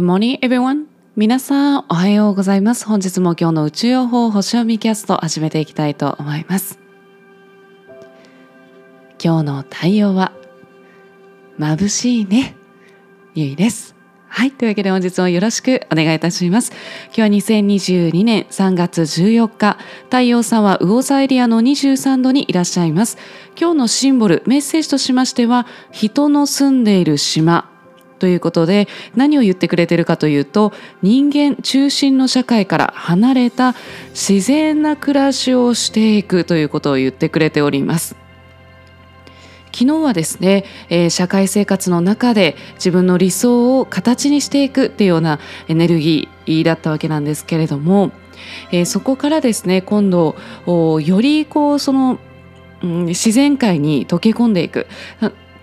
Good morning, everyone. 皆さん、おはようございます。本日も今日の宇宙予報星読みキャスト始めていきたいと思います。今日の太陽は、眩しいね。ゆいです。はい。というわけで本日もよろしくお願いいたします。今日は2022年3月14日、太陽さんは魚座エリアの23度にいらっしゃいます。今日のシンボル、メッセージとしましては、人の住んでいる島、ということで何を言ってくれてるかというと人間中心の社会から離れた自然な暮らしをしていくということを言ってくれております。昨日はですね、えー社会生活の中で自分の理想を形にしていくっていうようなエネルギーだったわけなんですけれども、えーそこからですね今度よりこうその、うん自然界に溶け込んでいく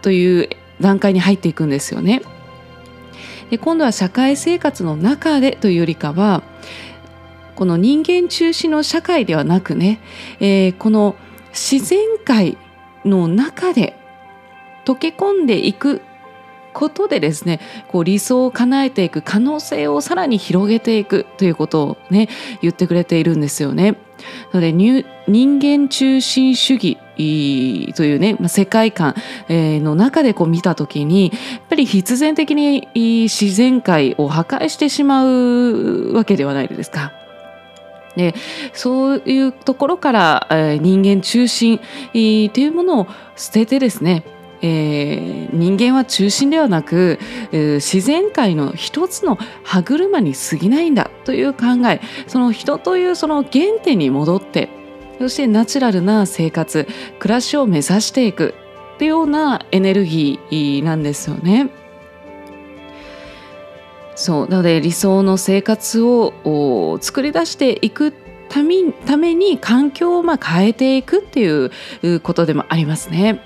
という段階に入っていくんですよね。で今度は社会生活の中でというよりかはこの人間中心の社会ではなくね、えーこの自然界の中で溶け込んでいくことでですねこう理想を叶えていく可能性をさらに広げていくということをね言ってくれているんですよね。人間中心主義いというね、まあ、世界観、の中でこう見た時にやっぱり必然的に自然界を破壊してしまうわけではないですか。でそういうところから、人間中心えーというものを捨ててですねえー人間は中心ではなく、えー自然界の一つの歯車に過ぎないんだという考えその人というその原点に戻ってそしてナチュラルな生活暮らしを目指していくっていうようなエネルギーなんですよね。そうなので理想の生活を作り出していくためために環境をまあ変えていくっていううことでもありますね。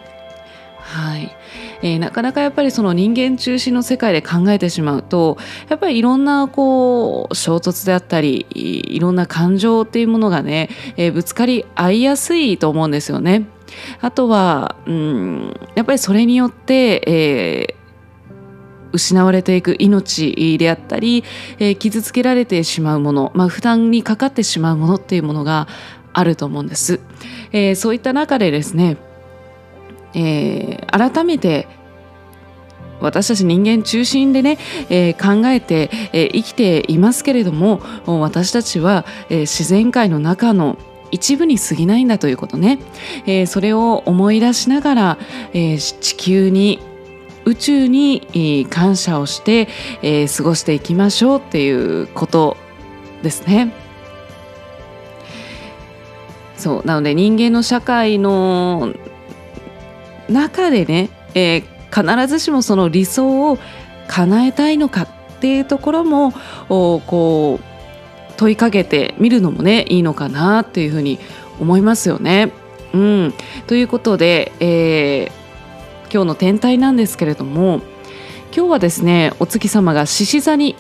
はいえーなかなかやっぱりその人間中心の世界で考えてしまうとやっぱりいろんなこう衝突であったりいろんな感情っていうものがね、えーぶつかり合いやすいと思うんですよね。あとは、うん、やっぱりそれによって、えー失われていく命であったり、えー傷つけられてしまうもの、まあ、負担にかかってしまうものっていうものがあると思うんです。えーそういった中でですね、えー改めて私たち人間中心でね、えー考えて、えー生きていますけれども私たちは、えー自然界の中の一部に過ぎないんだということね、えーそれを思い出しながら、えー地球に宇宙に感謝をして、えー過ごしていきましょうっていうことですね。そうなので人間の社会の中でね、えー必ずしもその理想を叶えたいのかっていうところもこう問いかけてみるのもねいいのかなっていうふうに思いますよね。うん、ということで、えー今日の天体なんですけれども今日はですねお月様が獅子座に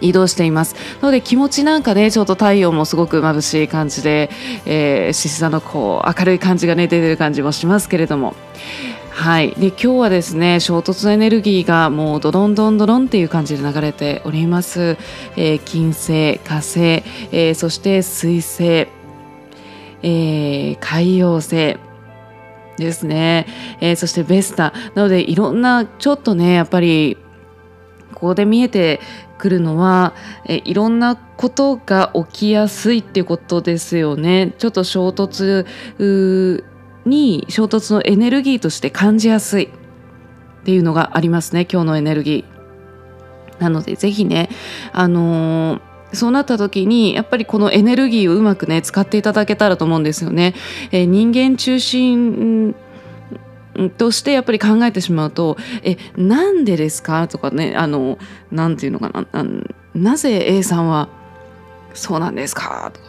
移動しています。なので気持ちなんかねちょっと太陽もすごく眩しい感じでえー獅子、座のこう明るい感じがね出てる感じもしますけれども。はい。で今日はですね衝突のエネルギーがもうドロンドンドロンっていう感じで流れております、えー金星火星、えーそして水星、えー海洋星ですね、えそしてベスタ。なのでいろんなちょっとねやっぱりここで見えてくるのはえいろんなことが起きやすいってことですよね。ちょっと衝突に衝突のエネルギーとして感じやすいっていうのがありますね今日のエネルギー。なのでぜひねあのーそうなった時にやっぱりこのエネルギーをうまくね使っていただけたらと思うんですよね。えー人間中心としてやっぱり考えてしまうと「えなんでですか?」とかねあのなんていうのかなあのなぜ A さんはそうなんですか?」とか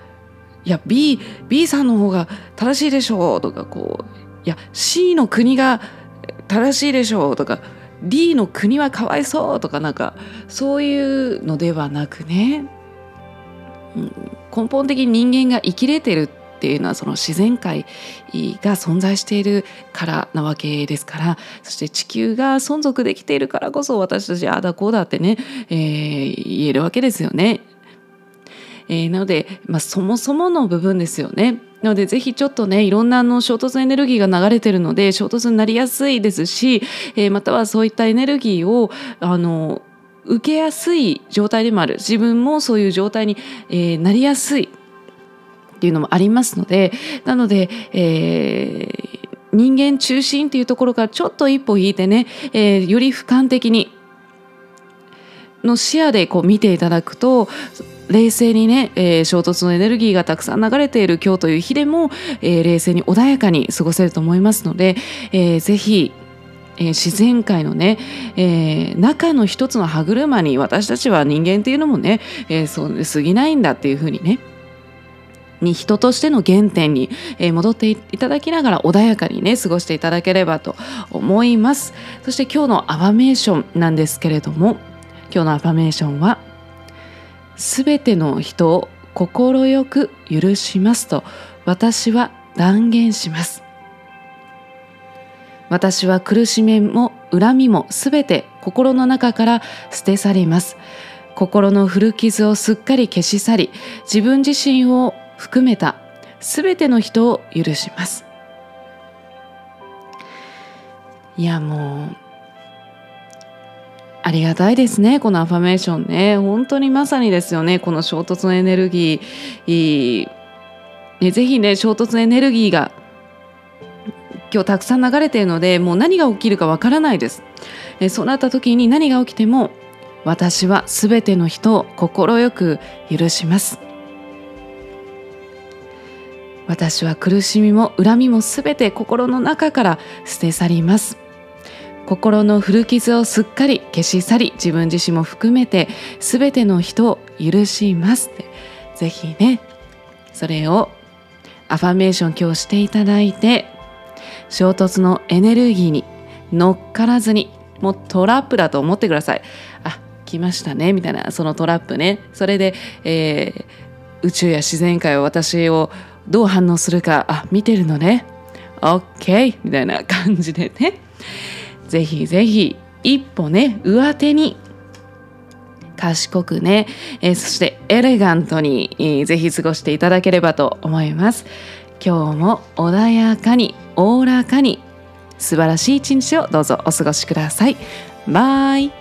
「いや B, B さんの方が正しいでしょう」とかこう「いや C の国が正しいでしょう」とか D の国はかわいそう？とかなんかそういうのではなくね、根本的に人間が生きれてるっていうのはその自然界が存在しているからなわけですからそして地球が存続できているからこそ私たちああだこうだってね、えー、言えるわけですよね。えー、なので、まあ、そもそもの部分ですよね。なのでぜひちょっとねいろんなあの衝突エネルギーが流れてるので衝突になりやすいですし、えー、またはそういったエネルギーをあの受けやすい状態でもある自分もそういう状態に、えー、なりやすいっていうのもありますのでなので、えー、人間中心っていうところからちょっと一歩引いてね、えー、より俯瞰的にの視野でこう見ていただくと冷静にね、えー、衝突のエネルギーがたくさん流れている今日という日でも、えー、冷静に穏やかに過ごせると思いますので、えー、ぜひえー、自然界のね、えー、中の一つの歯車に私たちは人間っていうのもね、えー、そう過ぎないんだっていうふうにねに人としての原点に戻っていただきながら穏やかにね過ごしていただければと思います。そして今日のアファメーションなんですけれども今日のアファメーションはすべての人を快く許しますと私は断言します。私は苦しみも恨みもすべて心の中から捨て去ります。心の古傷をすっかり消し去り自分自身を含めたすべての人を許します。いやもうありがたいですねこのアファメーションね。本当にまさにですよねこの衝突のエネルギー。ね、ぜひね衝突のエネルギーが今日たくさん流れているのでもう何が起きるかわからないです、えそうなった時に何が起きても私は全ての人を快く許します。私は苦しみも恨みもすべて心の中から捨て去ります。心の古傷をすっかり消し去り自分自身も含めて全ての人を許しますぜひねそれをアファメーション今日していただいて衝突のエネルギーに乗っからずにもうトラップだと思ってください。あ来ましたねみたいなそのトラップね。それで、えー、宇宙や自然界は私をどう反応するかあ見てるのね。OK みたいな感じでね。ぜひぜひ一歩ね上手に賢くね、えー、そしてエレガントに、えー、ぜひ過ごしていただければと思います。今日も穏やかにおおらかに素晴らしい一日をどうぞお過ごしください。バイ。